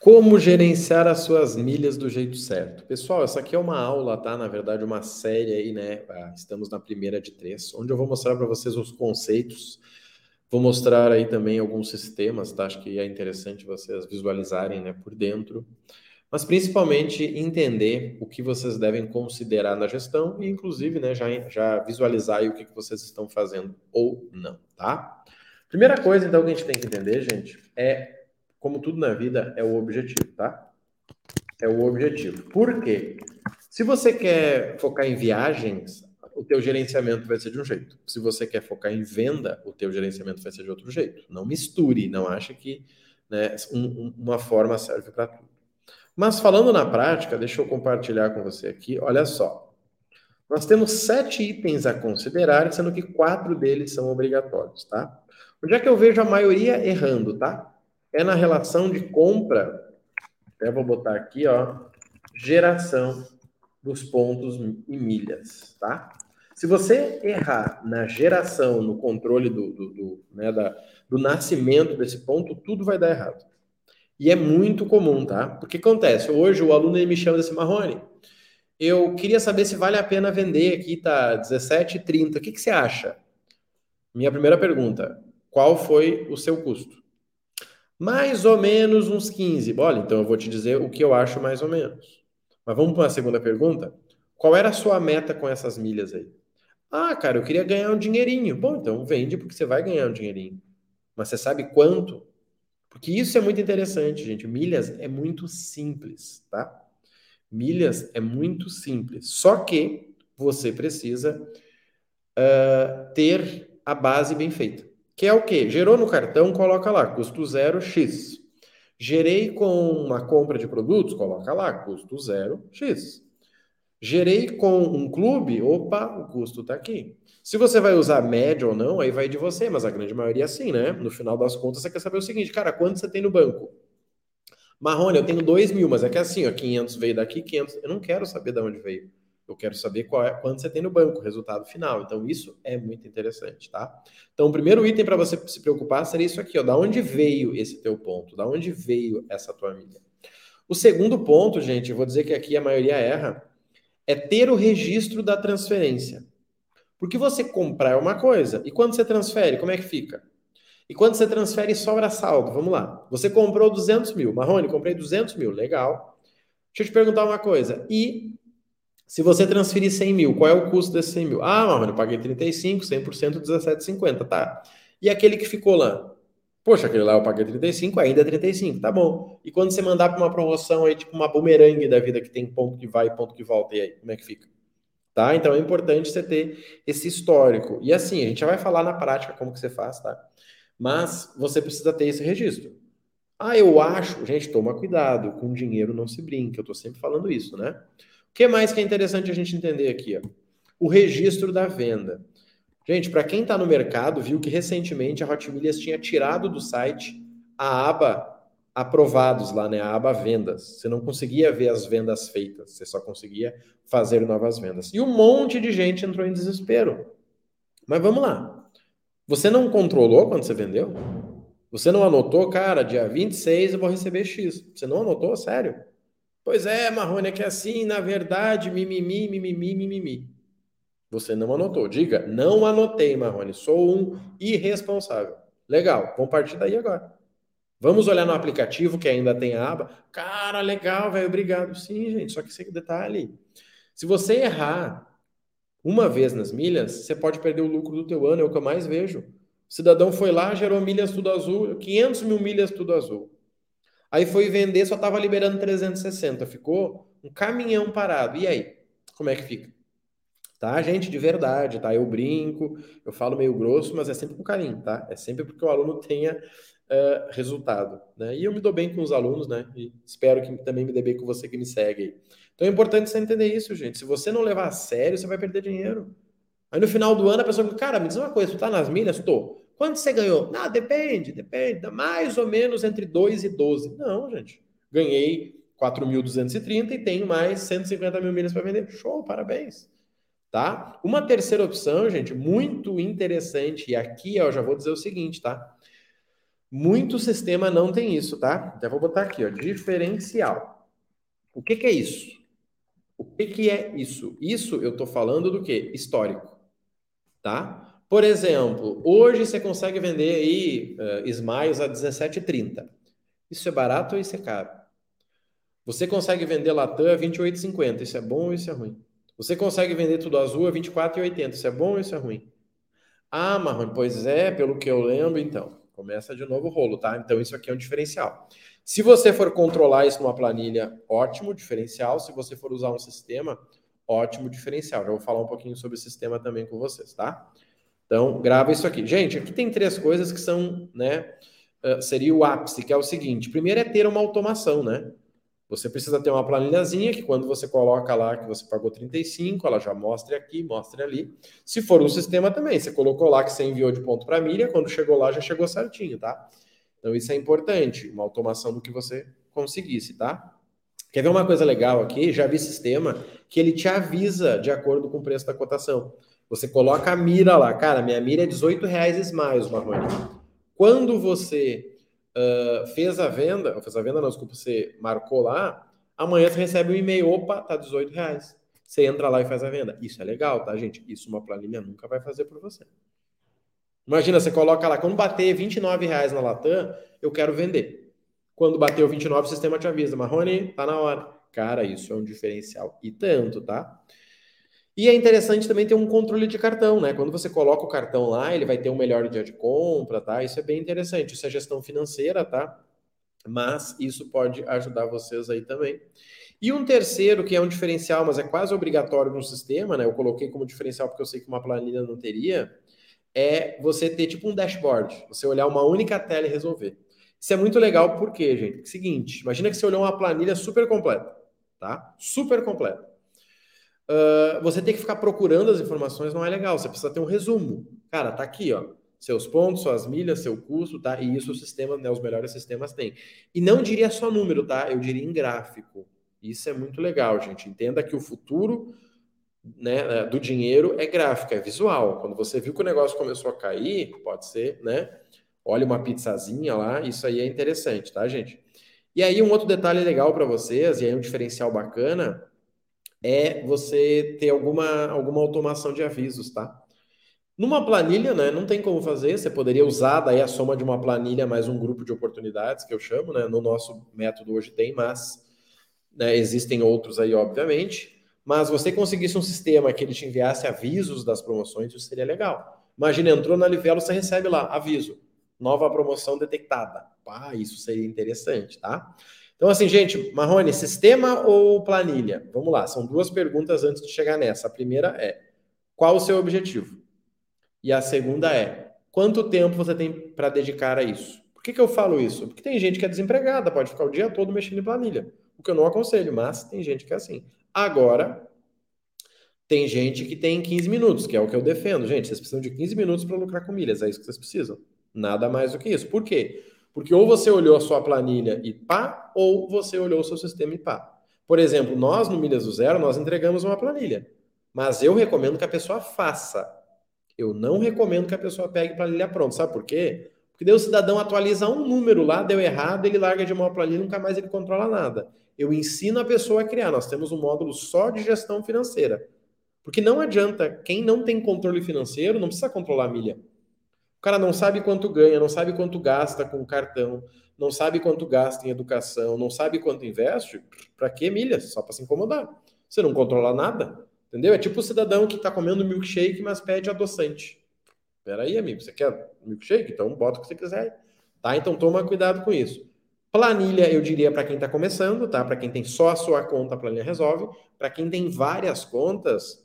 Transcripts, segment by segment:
Como gerenciar as suas milhas do jeito certo? Pessoal, essa aqui é uma aula, tá? Na verdade, uma série aí, né? Ah, estamos na primeira de três, onde eu vou mostrar para vocês os conceitos. Vou mostrar aí também alguns sistemas, tá? Acho que é interessante vocês visualizarem, né, por dentro. Mas principalmente entender o que vocês devem considerar na gestão e, inclusive, né, já, já visualizar aí o que, que vocês estão fazendo ou não, tá? Primeira coisa, então, que a gente tem que entender, gente, é como tudo na vida, é o objetivo, tá? É o objetivo. Por quê? Se você quer focar em viagens, o teu gerenciamento vai ser de um jeito. Se você quer focar em venda, o teu gerenciamento vai ser de outro jeito. Não misture, não ache que né, um, uma forma serve para tudo. Mas falando na prática, deixa eu compartilhar com você aqui. Olha só. Nós temos sete itens a considerar, sendo que quatro deles são obrigatórios, tá? Onde é que eu vejo a maioria errando, tá? É na relação de compra, eu vou botar aqui, ó, geração dos pontos e milhas, tá? Se você errar na geração, no controle do, do, do, né, da, do nascimento desse ponto, tudo vai dar errado. E é muito comum, tá? Porque acontece, hoje o aluno me chama desse Marrone, eu queria saber se vale a pena vender aqui, tá 17,30, o que, que você acha? Minha primeira pergunta, qual foi o seu custo? Mais ou menos uns 15. Olha, então eu vou te dizer o que eu acho mais ou menos. Mas vamos para a segunda pergunta? Qual era a sua meta com essas milhas aí? Ah, cara, eu queria ganhar um dinheirinho. Bom, então vende porque você vai ganhar um dinheirinho. Mas você sabe quanto? Porque isso é muito interessante, gente. Milhas é muito simples, tá? Milhas é muito simples. Só que você precisa uh, ter a base bem feita. Que é o quê? Gerou no cartão, coloca lá, custo zero X. Gerei com uma compra de produtos, coloca lá, custo zero X. Gerei com um clube, opa, o custo está aqui. Se você vai usar média ou não, aí vai de você, mas a grande maioria é assim, né? No final das contas, você quer saber o seguinte, cara, quanto você tem no banco? Marrone, eu tenho 2 mil, mas é que é assim, ó, 500 veio daqui, 500... Eu não quero saber de onde veio. Eu quero saber qual é, quanto você tem no banco, resultado final. Então, isso é muito interessante, tá? Então, o primeiro item para você se preocupar seria isso aqui, ó. Da onde veio esse teu ponto? Da onde veio essa tua milha? O segundo ponto, gente, eu vou dizer que aqui a maioria erra, é ter o registro da transferência. Porque você comprar é uma coisa, e quando você transfere, como é que fica? E quando você transfere, sobra saldo. Vamos lá. Você comprou 200 mil. Marrone, comprei 200 mil. Legal. Deixa eu te perguntar uma coisa. E se você transferir 100 mil, qual é o custo desses 100 mil? Ah, mano, eu paguei 35, 100%, 17,50, tá. E aquele que ficou lá? Poxa, aquele lá eu paguei 35, ainda é 35, tá bom. E quando você mandar para uma promoção aí, tipo uma bumerangue da vida que tem ponto que vai e ponto que volta, e aí, como é que fica? Tá? Então é importante você ter esse histórico. E assim, a gente já vai falar na prática como que você faz, tá? Mas você precisa ter esse registro. Ah, eu acho, gente, toma cuidado, com dinheiro não se brinca, eu tô sempre falando isso, né? O que mais que é interessante a gente entender aqui? Ó? O registro da venda. Gente, para quem está no mercado, viu que recentemente a Hotmilhas tinha tirado do site a aba aprovados lá, né? A aba vendas. Você não conseguia ver as vendas feitas, você só conseguia fazer novas vendas. E um monte de gente entrou em desespero. Mas vamos lá. Você não controlou quando você vendeu? Você não anotou, cara, dia 26 eu vou receber X. Você não anotou, sério? Pois é, Marrone, é que assim, na verdade, mimimi, mimimi, mimimi. Você não anotou. Diga, não anotei, Marrone. Sou um irresponsável. Legal, vamos partir daí agora. Vamos olhar no aplicativo que ainda tem a aba. Cara, legal, velho, obrigado. Sim, gente, só que esse detalhe. Se você errar uma vez nas milhas, você pode perder o lucro do teu ano, é o que eu mais vejo. O cidadão foi lá, gerou milhas tudo azul, 500 mil milhas tudo azul. Aí foi vender, só estava liberando 360. Ficou um caminhão parado. E aí? Como é que fica? Tá, gente, de verdade, tá? Eu brinco, eu falo meio grosso, mas é sempre com carinho, tá? É sempre porque o aluno tenha uh, resultado, né? E eu me dou bem com os alunos, né? E espero que também me dê bem com você que me segue aí. Então é importante você entender isso, gente. Se você não levar a sério, você vai perder dinheiro. Aí no final do ano a pessoa fala, cara, me diz uma coisa, tu tá nas milhas? Tô. Quanto você ganhou? Não, depende, depende. Mais ou menos entre 2 e 12. Não, gente. Ganhei 4.230 e tenho mais 150 mil milhas para vender. Show, parabéns. Tá? Uma terceira opção, gente, muito interessante, e aqui eu já vou dizer o seguinte, tá? Muito sistema não tem isso, tá? Até vou botar aqui, ó, diferencial. O que, que é isso? O que, que é isso? Isso eu estou falando do que? Histórico, tá? Por exemplo, hoje você consegue vender aí uh, Smiles a 17,30. Isso é barato ou isso é caro? Você consegue vender Latam a 28,50. Isso é bom ou isso é ruim? Você consegue vender tudo azul a 24,80. Isso é bom ou isso é ruim? Ah, Marrone, pois é, pelo que eu lembro, então. Começa de novo o rolo, tá? Então isso aqui é um diferencial. Se você for controlar isso numa planilha, ótimo diferencial. Se você for usar um sistema, ótimo diferencial. Já vou falar um pouquinho sobre o sistema também com vocês, tá? Então, grava isso aqui. Gente, aqui tem três coisas que são, né? Uh, seria o ápice, que é o seguinte: primeiro é ter uma automação, né? Você precisa ter uma planilhazinha que quando você coloca lá que você pagou 35, ela já mostre aqui, mostre ali. Se for um sistema também, você colocou lá que você enviou de ponto para milha, quando chegou lá já chegou certinho, tá? Então isso é importante, uma automação do que você conseguisse, tá? Quer ver uma coisa legal aqui? Já vi sistema que ele te avisa de acordo com o preço da cotação. Você coloca a mira lá, cara, minha mira é 18 reais Smiles, Marrone. Quando você uh, fez a venda, fez a venda, não, desculpa, você marcou lá, amanhã você recebe um e-mail, opa, tá 18 reais. Você entra lá e faz a venda. Isso é legal, tá, gente? Isso uma planilha nunca vai fazer por você. Imagina, você coloca lá, quando bater 29 reais na Latam, eu quero vender. Quando bateu 29, o sistema te avisa, Marrone, tá na hora. Cara, isso é um diferencial. E tanto, tá? E é interessante também ter um controle de cartão, né? Quando você coloca o cartão lá, ele vai ter um melhor dia de compra, tá? Isso é bem interessante. Isso é gestão financeira, tá? Mas isso pode ajudar vocês aí também. E um terceiro, que é um diferencial, mas é quase obrigatório no sistema, né? Eu coloquei como diferencial porque eu sei que uma planilha não teria, é você ter tipo um dashboard, você olhar uma única tela e resolver. Isso é muito legal porque, gente, é seguinte, imagina que você olhou uma planilha super completa, tá? Super completa uh, você ter que ficar procurando as informações não é legal. Você precisa ter um resumo. Cara, tá aqui, ó. Seus pontos, suas milhas, seu custo, tá? E isso o sistema, né, os melhores sistemas têm. E não diria só número, tá? Eu diria em gráfico. Isso é muito legal, gente. Entenda que o futuro né, do dinheiro é gráfico, é visual. Quando você viu que o negócio começou a cair, pode ser, né? Olha uma pizzazinha lá, isso aí é interessante, tá, gente? E aí, um outro detalhe legal para vocês, e aí um diferencial bacana, é você ter alguma, alguma automação de avisos, tá? Numa planilha, né, não tem como fazer, você poderia usar daí a soma de uma planilha mais um grupo de oportunidades, que eu chamo, né? No nosso método hoje tem, mas né, existem outros aí, obviamente. Mas você conseguisse um sistema que ele te enviasse avisos das promoções, isso seria legal. Imagina, entrou na Livelo, você recebe lá, aviso, nova promoção detectada. Pá, isso seria interessante, tá? Então, assim, gente, Marrone, sistema ou planilha? Vamos lá, são duas perguntas antes de chegar nessa. A primeira é: qual o seu objetivo? E a segunda é: quanto tempo você tem para dedicar a isso? Por que, que eu falo isso? Porque tem gente que é desempregada, pode ficar o dia todo mexendo em planilha. O que eu não aconselho, mas tem gente que é assim. Agora, tem gente que tem 15 minutos, que é o que eu defendo. Gente, vocês precisam de 15 minutos para lucrar com milhas, é isso que vocês precisam. Nada mais do que isso. Por quê? Porque ou você olhou a sua planilha e pá, ou você olhou o seu sistema e pá. Por exemplo, nós no Milhas do Zero, nós entregamos uma planilha. Mas eu recomendo que a pessoa faça. Eu não recomendo que a pessoa pegue planilha pronta. Sabe por quê? Porque daí o cidadão atualiza um número lá, deu errado, ele larga de uma planilha e nunca mais ele controla nada. Eu ensino a pessoa a criar. Nós temos um módulo só de gestão financeira. Porque não adianta, quem não tem controle financeiro não precisa controlar a milha. O cara não sabe quanto ganha, não sabe quanto gasta com cartão, não sabe quanto gasta em educação, não sabe quanto investe. Para que milhas? Só para se incomodar. Você não controla nada. Entendeu? É tipo o cidadão que está comendo milkshake, mas pede adoçante. Peraí, amigo, você quer milkshake? Então bota o que você quiser. Tá? Então toma cuidado com isso. Planilha, eu diria para quem está começando, tá? Para quem tem só a sua conta, a planilha resolve. Para quem tem várias contas,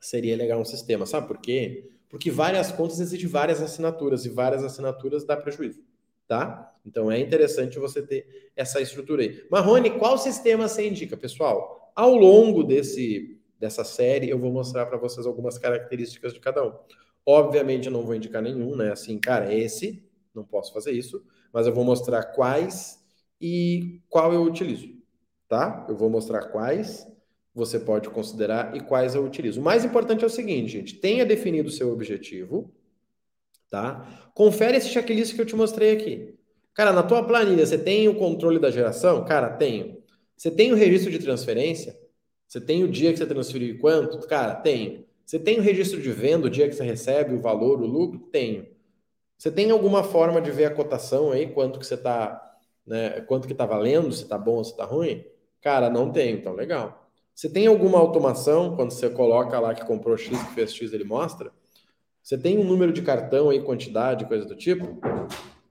seria legal um sistema. Sabe por quê? Porque várias contas exigem várias assinaturas e várias assinaturas dá prejuízo, tá? Então é interessante você ter essa estrutura aí. Marrone, qual sistema você indica, pessoal? Ao longo desse dessa série eu vou mostrar para vocês algumas características de cada um. Obviamente eu não vou indicar nenhum, né? Assim, cara, esse, não posso fazer isso, mas eu vou mostrar quais e qual eu utilizo, tá? Eu vou mostrar quais você pode considerar e quais eu utilizo. O mais importante é o seguinte, gente, tenha definido o seu objetivo, tá? Confere esse checklist que eu te mostrei aqui. Cara, na tua planilha, você tem o controle da geração? Cara, tenho. Você tem o registro de transferência? Você tem o dia que você transferiu e quanto? Cara, tenho. Você tem o registro de venda, o dia que você recebe, o valor, o lucro? Tenho. Você tem alguma forma de ver a cotação aí, quanto que você está, né, quanto que está valendo, se está bom ou se está ruim? Cara, não tenho, então legal. Você tem alguma automação, quando você coloca lá que comprou X, que fez X, ele mostra? Você tem um número de cartão aí, quantidade, coisa do tipo?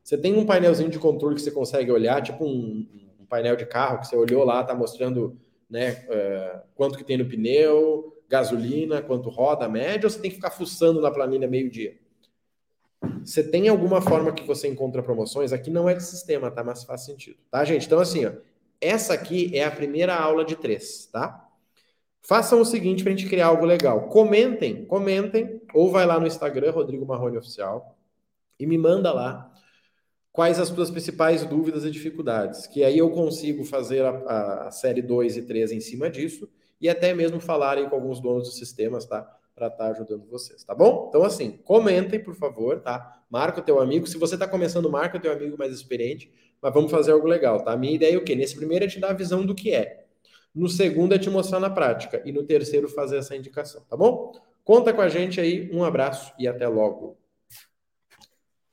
Você tem um painelzinho de controle que você consegue olhar, tipo um, um painel de carro que você olhou lá, tá mostrando né, uh, quanto que tem no pneu, gasolina, quanto roda média, ou você tem que ficar fuçando na planilha meio-dia? Você tem alguma forma que você encontra promoções? Aqui não é de sistema, tá? Mas faz sentido, tá, gente? Então, assim, ó, essa aqui é a primeira aula de três, tá? Façam o seguinte para a gente criar algo legal. Comentem, comentem, ou vai lá no Instagram, Rodrigo Marrone Oficial, e me manda lá quais as suas principais dúvidas e dificuldades, que aí eu consigo fazer a, a série 2 e 3 em cima disso, e até mesmo falarem com alguns donos dos sistemas, tá? Para estar tá ajudando vocês, tá bom? Então, assim, comentem, por favor, tá? Marca o teu amigo. Se você está começando, marca o teu amigo mais experiente, mas vamos fazer algo legal, tá? A minha ideia é o quê? Nesse primeiro é te dar a visão do que é. No segundo é te mostrar na prática. E no terceiro fazer essa indicação, tá bom? Conta com a gente aí. Um abraço e até logo.